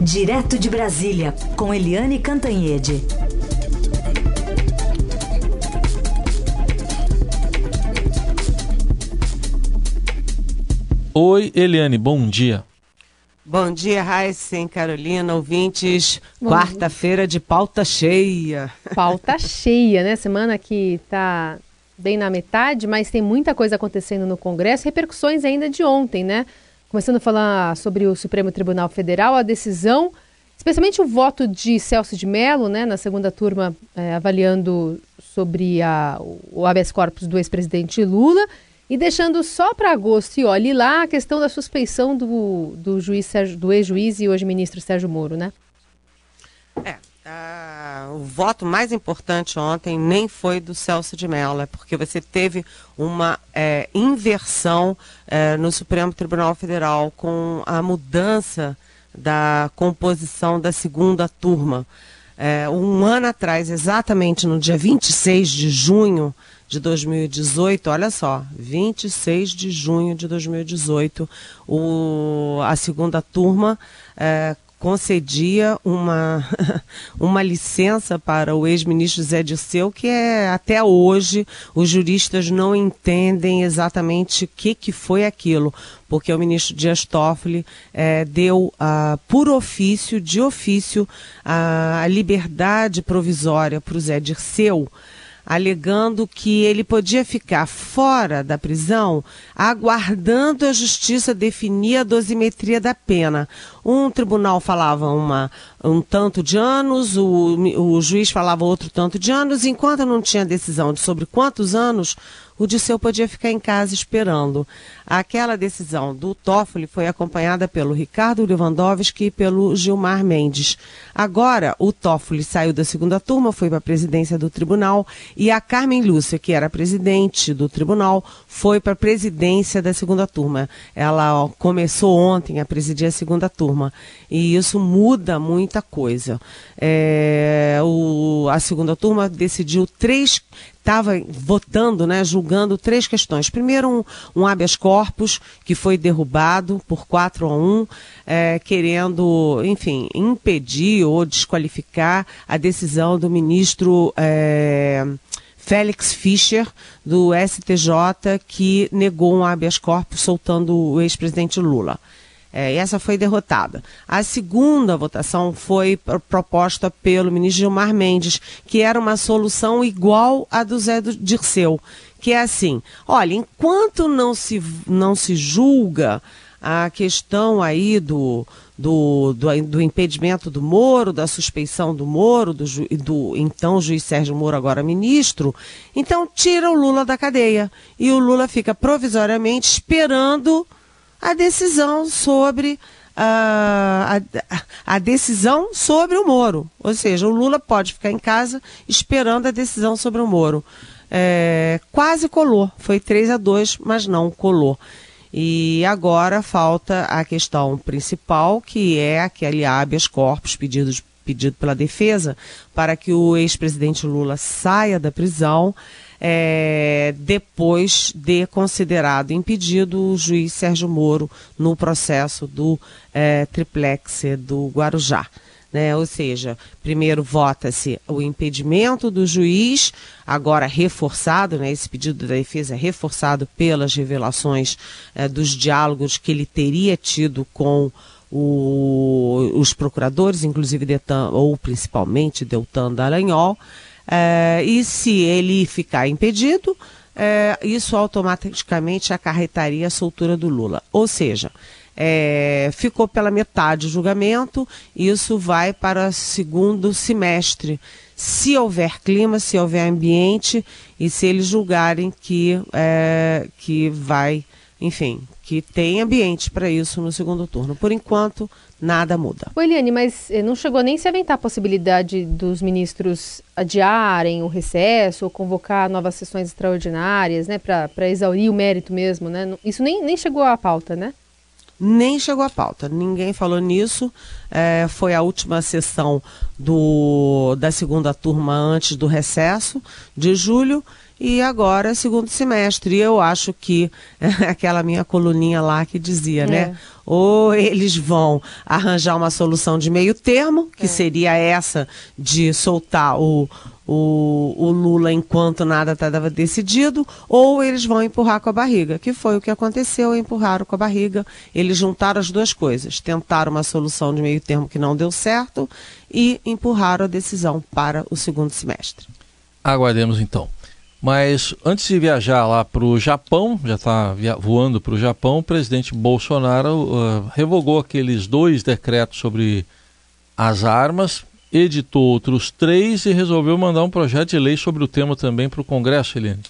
Direto de Brasília, com Eliane Cantanhede. Oi, Eliane, bom dia. Bom dia, Raíssen, Carolina, ouvintes. Quarta-feira de pauta cheia. Pauta cheia, né? Semana que tá bem na metade, mas tem muita coisa acontecendo no Congresso, repercussões ainda de ontem, né? Começando a falar sobre o Supremo Tribunal Federal, a decisão, especialmente o voto de Celso de Mello, né, na segunda turma, é, avaliando sobre a, o habeas corpus do ex-presidente Lula, e deixando só para agosto, e olhe lá, a questão da suspeição do, do juiz Sérgio, do ex-juiz e hoje ministro Sérgio Moro, né? Uh, o voto mais importante ontem nem foi do Celso de Mello, é porque você teve uma é, inversão é, no Supremo Tribunal Federal com a mudança da composição da segunda turma. É, um ano atrás, exatamente no dia 26 de junho de 2018, olha só, 26 de junho de 2018, o, a segunda turma é, concedia uma, uma licença para o ex-ministro Zé Dirceu, que é até hoje os juristas não entendem exatamente o que, que foi aquilo, porque o ministro Dias Toffoli é, deu uh, por ofício, de ofício, uh, a liberdade provisória para o Zé Dirceu alegando que ele podia ficar fora da prisão, aguardando a justiça definir a dosimetria da pena. Um tribunal falava uma, um tanto de anos, o, o juiz falava outro tanto de anos, enquanto não tinha decisão de sobre quantos anos, o Disseu podia ficar em casa esperando. Aquela decisão do Toffoli foi acompanhada pelo Ricardo Lewandowski e pelo Gilmar Mendes. Agora, o Toffoli saiu da segunda turma, foi para a presidência do tribunal, e a Carmen Lúcia, que era presidente do tribunal, foi para a presidência da segunda turma. Ela ó, começou ontem a presidir a segunda turma. E isso muda muita coisa. É, o, a segunda turma decidiu três estava votando, né, julgando três questões. Primeiro, um, um habeas corpus, que foi derrubado por 4 a 1, é, querendo, enfim, impedir ou desqualificar a decisão do ministro. É, Félix Fischer, do STJ, que negou um habeas corpus soltando o ex-presidente Lula. É, essa foi derrotada. A segunda votação foi proposta pelo ministro Gilmar Mendes, que era uma solução igual à do Zé Dirceu, que é assim: olha, enquanto não se, não se julga a questão aí do, do, do, do, impedimento do Moro, da suspeição do Moro, do, do então juiz Sérgio Moro, agora ministro, então tira o Lula da cadeia. E o Lula fica provisoriamente esperando a decisão sobre uh, a, a, decisão sobre o Moro. Ou seja, o Lula pode ficar em casa esperando a decisão sobre o Moro. É, quase colou, foi 3 a 2, mas não colou. E agora falta a questão principal, que é aquele habeas corpus pedido, pedido pela defesa para que o ex-presidente Lula saia da prisão é, depois de considerado impedido o juiz Sérgio Moro no processo do é, triplex do Guarujá. Né? Ou seja, primeiro vota-se o impedimento do juiz, agora reforçado, né? esse pedido da defesa é reforçado pelas revelações é, dos diálogos que ele teria tido com o, os procuradores, inclusive Detan, ou principalmente Deltan Dallagnol, é, e se ele ficar impedido, é, isso automaticamente acarretaria a soltura do Lula. Ou seja, é, ficou pela metade o julgamento, isso vai para o segundo semestre. Se houver clima, se houver ambiente e se eles julgarem que, que vai, enfim, que tem ambiente para isso no segundo turno. Por enquanto, nada muda. O Eliane, mas eh, não chegou nem se aventar a possibilidade dos ministros adiarem o recesso ou convocar novas sessões extraordinárias, né, para exaurir o mérito mesmo, né? Isso nem, nem chegou à pauta, né? Nem chegou à pauta, ninguém falou nisso. É, foi a última sessão do, da segunda turma antes do recesso de julho e agora segundo semestre. E eu acho que aquela minha coluninha lá que dizia, né? é. né? Ou eles vão arranjar uma solução de meio termo, que é. seria essa de soltar o, o, o Lula enquanto nada estava decidido, ou eles vão empurrar com a barriga, que foi o que aconteceu, empurraram com a barriga. Eles juntaram as duas coisas, tentaram uma solução de meio termo que não deu certo e empurraram a decisão para o segundo semestre. Aguardemos então. Mas antes de viajar lá para o Japão, já está voando para o Japão, o presidente Bolsonaro uh, revogou aqueles dois decretos sobre as armas, editou outros três e resolveu mandar um projeto de lei sobre o tema também para o Congresso, Helene.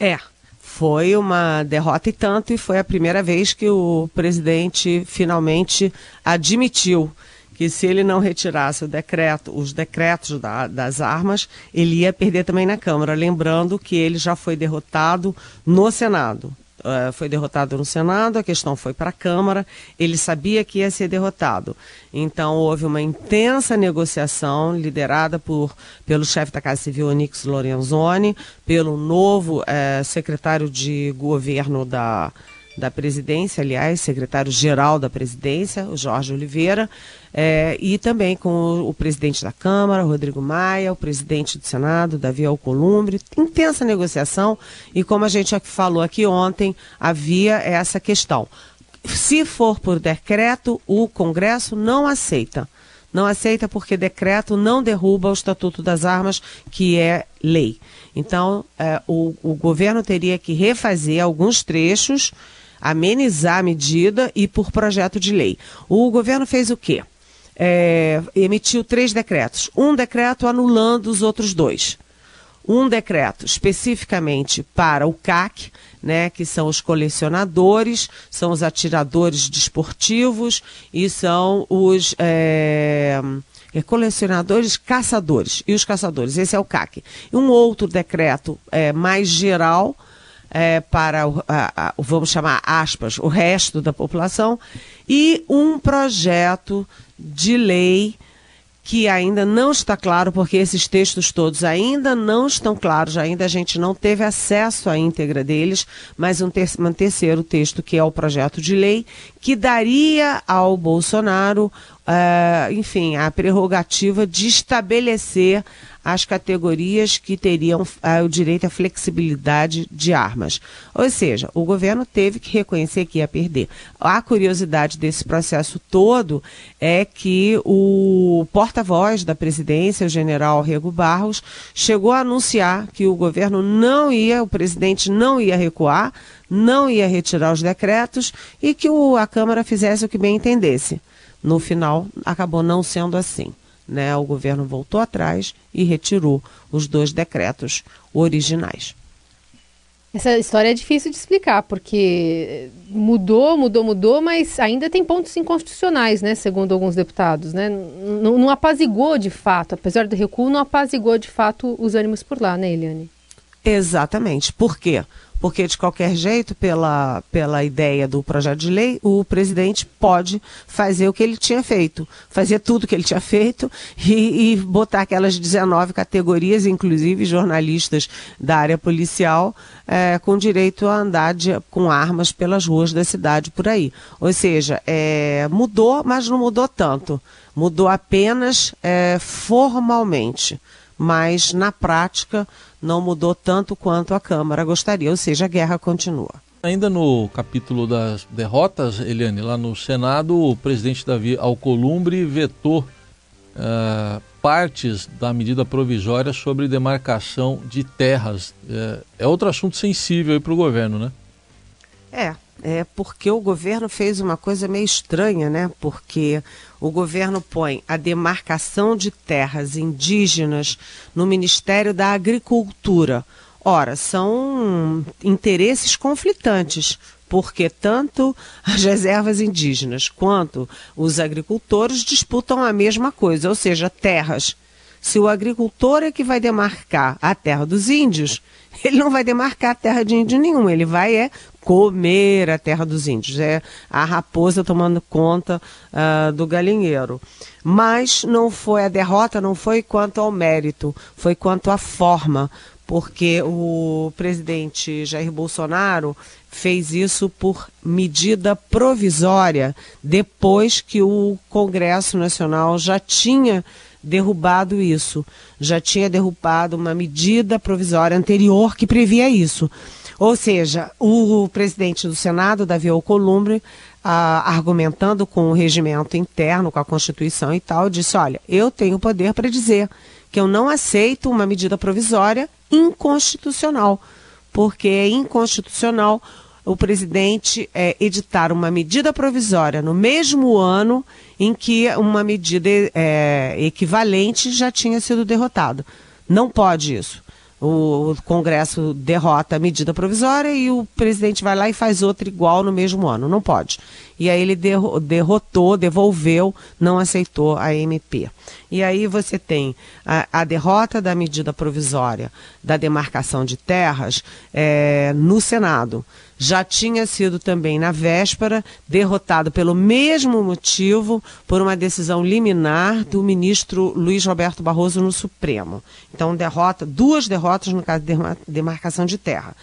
É, foi uma derrota e tanto, e foi a primeira vez que o presidente finalmente admitiu que se ele não retirasse decreto, os decretos da, das armas, ele ia perder também na Câmara. Lembrando que ele já foi derrotado no Senado. Uh, foi derrotado no Senado, a questão foi para a Câmara, ele sabia que ia ser derrotado. Então houve uma intensa negociação liderada por, pelo chefe da Casa Civil, Onix Lorenzoni, pelo novo uh, secretário de governo da, da presidência, aliás, secretário-geral da presidência, o Jorge Oliveira, é, e também com o, o, presidente da Câmara, Rodrigo Maia, o presidente do Senado, Davi Alcolumbre. Intensa negociação e, como a gente falou aqui ontem, havia essa questão. Se for por decreto, o Congresso não aceita. Não aceita porque decreto não derruba o Estatuto das Armas, que é lei. Então, é, o, o governo teria que refazer alguns trechos amenizar a medida e por projeto de lei. O governo fez o quê? É, emitiu três decretos. Um decreto anulando os outros dois. Um decreto especificamente para o CAC, né, que são os colecionadores, são os atiradores desportivos e são os é, é, colecionadores caçadores e os caçadores. Esse é o CAC. Um outro decreto é, mais geral é, para, o, a, a, vamos chamar aspas, o resto da população, e um projeto de lei que ainda não está claro, porque esses textos todos ainda não estão claros, ainda a gente não teve acesso à íntegra deles, mas um, ter um terceiro texto, que é o projeto de lei, que daria ao Bolsonaro, uh, enfim, a prerrogativa de estabelecer as categorias que teriam uh, o direito à flexibilidade de armas. Ou seja, o governo teve que reconhecer que ia perder. A curiosidade desse processo todo é que o porta-voz da presidência, o general Rego Barros, chegou a anunciar que o governo não ia, o presidente não ia recuar, não ia retirar os decretos e que o, a Câmara fizesse o que bem entendesse. No final, acabou não sendo assim né, o governo voltou atrás e retirou os dois decretos originais. Essa história é difícil de explicar, porque mudou, mudou, mudou, mas ainda tem pontos inconstitucionais, né, segundo alguns deputados, né? Não, não apazigou de fato, apesar do recuo, não apazigou de fato os ânimos por lá, né, Eliane? Exatamente. Por quê? Porque de qualquer jeito, pela, pela ideia do projeto de lei, o presidente pode fazer o que ele tinha feito, fazer tudo que ele tinha feito e, e botar aquelas 19 categorias, inclusive jornalistas da área policial, é, com direito a andar de, com armas pelas ruas da cidade por aí. Ou seja, é, mudou, mas não mudou tanto. Mudou apenas é, formalmente mas na prática não mudou tanto quanto a Câmara gostaria, ou seja, a guerra continua. Ainda no capítulo das derrotas, Eliane, lá no Senado, o presidente Davi Alcolumbre vetou uh, partes da medida provisória sobre demarcação de terras. É, é outro assunto sensível para o governo, né? É, é porque o governo fez uma coisa meio estranha, né? Porque o governo põe a demarcação de terras indígenas no Ministério da Agricultura. Ora, são interesses conflitantes, porque tanto as reservas indígenas quanto os agricultores disputam a mesma coisa, ou seja, terras. Se o agricultor é que vai demarcar a terra dos índios, ele não vai demarcar a terra de índio nenhum, ele vai é comer a terra dos índios, é a raposa tomando conta uh, do galinheiro. Mas não foi a derrota, não foi quanto ao mérito, foi quanto à forma, porque o presidente Jair Bolsonaro fez isso por medida provisória, depois que o Congresso Nacional já tinha derrubado isso, já tinha derrubado uma medida provisória anterior que previa isso. Ou seja, o presidente do Senado, Davi Alcolumbre, ah, argumentando com o regimento interno, com a Constituição e tal, disse: olha, eu tenho poder para dizer que eu não aceito uma medida provisória inconstitucional, porque é inconstitucional o presidente é, editar uma medida provisória no mesmo ano em que uma medida é, equivalente já tinha sido derrotada. Não pode isso o Congresso derrota a medida provisória e o presidente vai lá e faz outra igual no mesmo ano. Não pode. E aí ele derrotou, devolveu, não aceitou a MP. E aí você tem a, a derrota da medida provisória da demarcação de terras é, no Senado já tinha sido também na véspera derrotado pelo mesmo motivo por uma decisão liminar do ministro Luiz Roberto Barroso no Supremo. Então, derrota, duas derrotas no caso de demarcação de terra.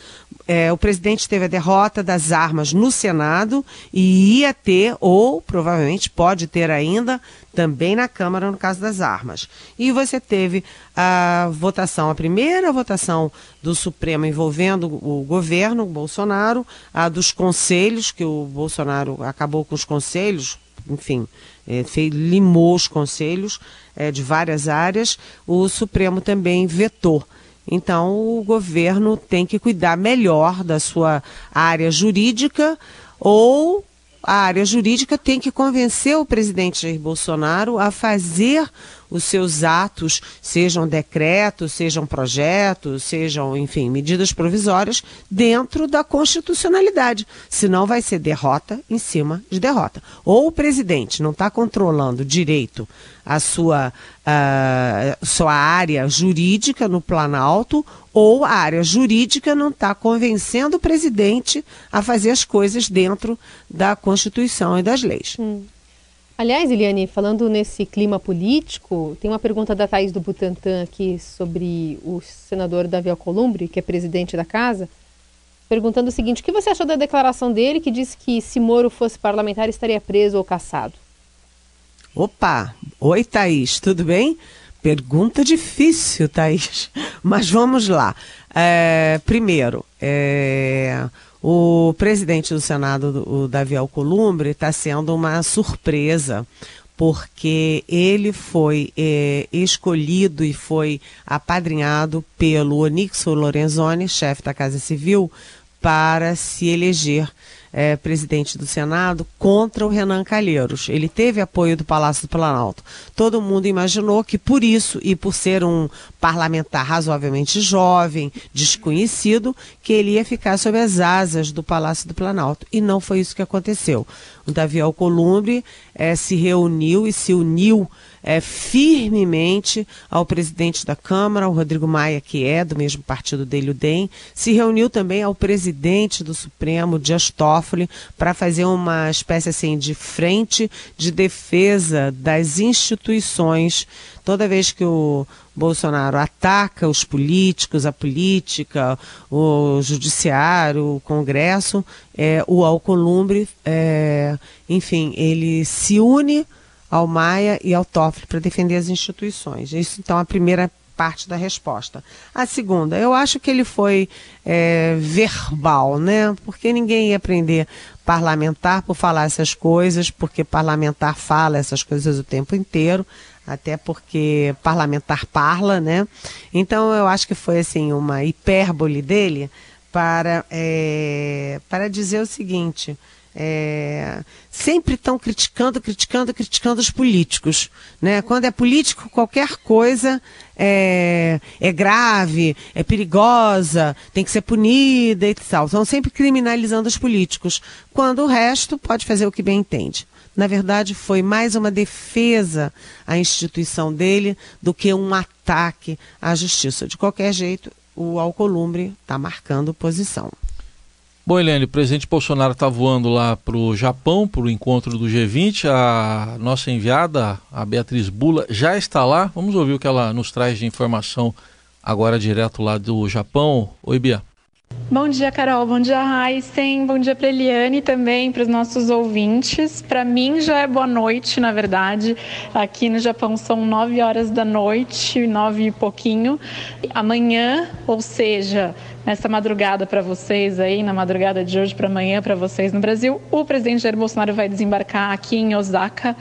É, o presidente teve a derrota das armas no Senado e ia ter, ou provavelmente pode ter ainda, também na Câmara no caso das armas. E você teve a votação, a primeira votação do Supremo envolvendo o governo, o Bolsonaro, a dos conselhos, que o Bolsonaro acabou com os conselhos, enfim, é, fez, limou os conselhos é, de várias áreas, o Supremo também vetou. Então, o governo tem que cuidar melhor da sua área jurídica ou a área jurídica tem que convencer o presidente Jair Bolsonaro a fazer os seus atos, sejam decretos, sejam projetos, sejam, enfim, medidas provisórias, dentro da constitucionalidade. Senão vai ser derrota em cima de derrota. Ou o presidente não está controlando direito a sua, uh, sua área jurídica no Planalto, ou a área jurídica não está convencendo o presidente a fazer as coisas dentro da Constituição e das leis. Hum. Aliás, Eliane, falando nesse clima político, tem uma pergunta da Thaís do Butantan aqui sobre o senador Davi Alcolumbre, que é presidente da casa, perguntando o seguinte: o que você achou da declaração dele que disse que se Moro fosse parlamentar estaria preso ou caçado? Opa! Oi, Thaís, tudo bem? Pergunta difícil, Thaís. Mas vamos lá. É, primeiro, é, o presidente do Senado, o Davi Alcolumbre, está sendo uma surpresa, porque ele foi é, escolhido e foi apadrinhado pelo Onixo Lorenzoni, chefe da Casa Civil, para se eleger é, presidente do Senado, contra o Renan Calheiros. Ele teve apoio do Palácio do Planalto. Todo mundo imaginou que por isso e por ser um parlamentar razoavelmente jovem, desconhecido, que ele ia ficar sob as asas do Palácio do Planalto. E não foi isso que aconteceu. Davi Alcolumbre é, se reuniu e se uniu é, firmemente ao presidente da Câmara, o Rodrigo Maia, que é do mesmo partido dele, o DEM, se reuniu também ao presidente do Supremo, Dias Toffoli, para fazer uma espécie assim de frente de defesa das instituições. Toda vez que o Bolsonaro ataca os políticos, a política, o judiciário, o Congresso, é, o Alcolumbre, é, enfim, ele se une ao Maia e ao Toffoli para defender as instituições. Isso, então, é a primeira parte da resposta. A segunda, eu acho que ele foi é, verbal, né? Porque ninguém ia aprender parlamentar por falar essas coisas, porque parlamentar fala essas coisas o tempo inteiro, até porque parlamentar parla, né? Então eu acho que foi assim uma hipérbole dele para, é, para dizer o seguinte é, sempre estão criticando, criticando, criticando os políticos. Né? Quando é político, qualquer coisa é, é grave, é perigosa, tem que ser punida e tal. Estão sempre criminalizando os políticos, quando o resto pode fazer o que bem entende. Na verdade, foi mais uma defesa à instituição dele do que um ataque à justiça. De qualquer jeito, o Alcolumbre está marcando posição. Bom, Helene, o presidente Bolsonaro está voando lá para o Japão, para o encontro do G20. A nossa enviada, a Beatriz Bula, já está lá. Vamos ouvir o que ela nos traz de informação agora direto lá do Japão. Oi, Bia. Bom dia, Carol. Bom dia, Heisen. Bom dia para Eliane também, para os nossos ouvintes. Para mim já é boa noite, na verdade. Aqui no Japão são nove horas da noite, nove e pouquinho. Amanhã, ou seja, nessa madrugada para vocês aí, na madrugada de hoje para amanhã para vocês no Brasil, o presidente Jair Bolsonaro vai desembarcar aqui em Osaka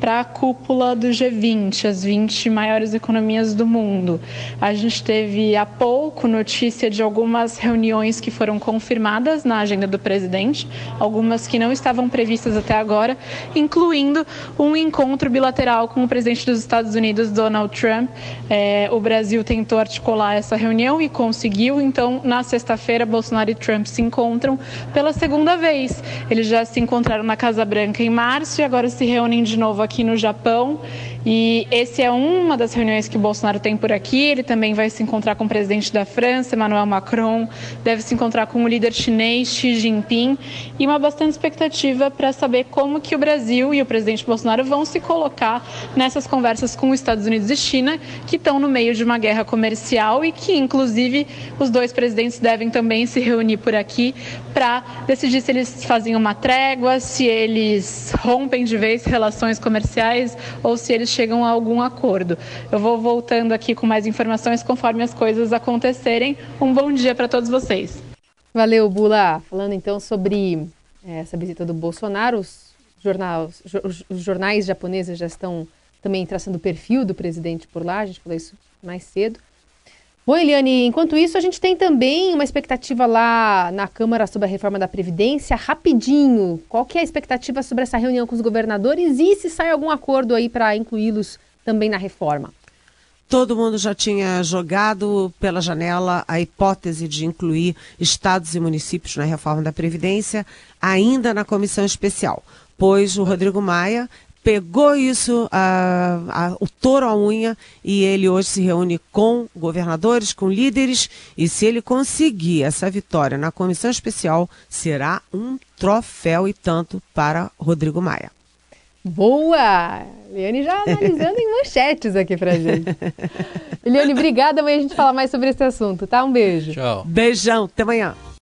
para a cúpula do G20, as 20 maiores economias do mundo. A gente teve há pouco notícia de algumas reuniões que foram confirmadas na agenda do presidente, algumas que não estavam previstas até agora, incluindo um encontro bilateral com o presidente dos Estados Unidos, Donald Trump. É, o Brasil tentou articular essa reunião e conseguiu, então na sexta-feira, Bolsonaro e Trump se encontram pela segunda vez. Eles já se encontraram na Casa Branca em março e agora se reúnem de novo aqui no Japão. E esse é uma das reuniões que Bolsonaro tem por aqui. Ele também vai se encontrar com o presidente da França, Emmanuel Macron, deve se encontrar com o líder chinês Xi Jinping e uma bastante expectativa para saber como que o Brasil e o presidente Bolsonaro vão se colocar nessas conversas com os Estados Unidos e China, que estão no meio de uma guerra comercial e que, inclusive, os dois presidentes devem também se reunir por aqui para decidir se eles fazem uma trégua, se eles rompem de vez relações comerciais ou se eles chegam a algum acordo. Eu vou voltando aqui com mais informações conforme as coisas acontecerem. Um bom dia para todos vocês. Valeu, Bula. Falando então sobre é, essa visita do Bolsonaro, os, jornais, os jornais japoneses já estão também traçando o perfil do presidente por lá, a gente falou isso mais cedo. Bom, Eliane, enquanto isso, a gente tem também uma expectativa lá na Câmara sobre a reforma da Previdência. Rapidinho, qual que é a expectativa sobre essa reunião com os governadores e se sai algum acordo aí para incluí-los também na reforma? Todo mundo já tinha jogado pela janela a hipótese de incluir estados e municípios na reforma da Previdência, ainda na comissão especial, pois o Rodrigo Maia pegou isso, a, a, o touro à unha, e ele hoje se reúne com governadores, com líderes, e se ele conseguir essa vitória na comissão especial, será um troféu e tanto para Rodrigo Maia. Boa! Eliane já analisando em manchetes aqui pra gente. Eliane, obrigada. Amanhã a gente fala mais sobre esse assunto, tá? Um beijo. Tchau. Beijão, até amanhã.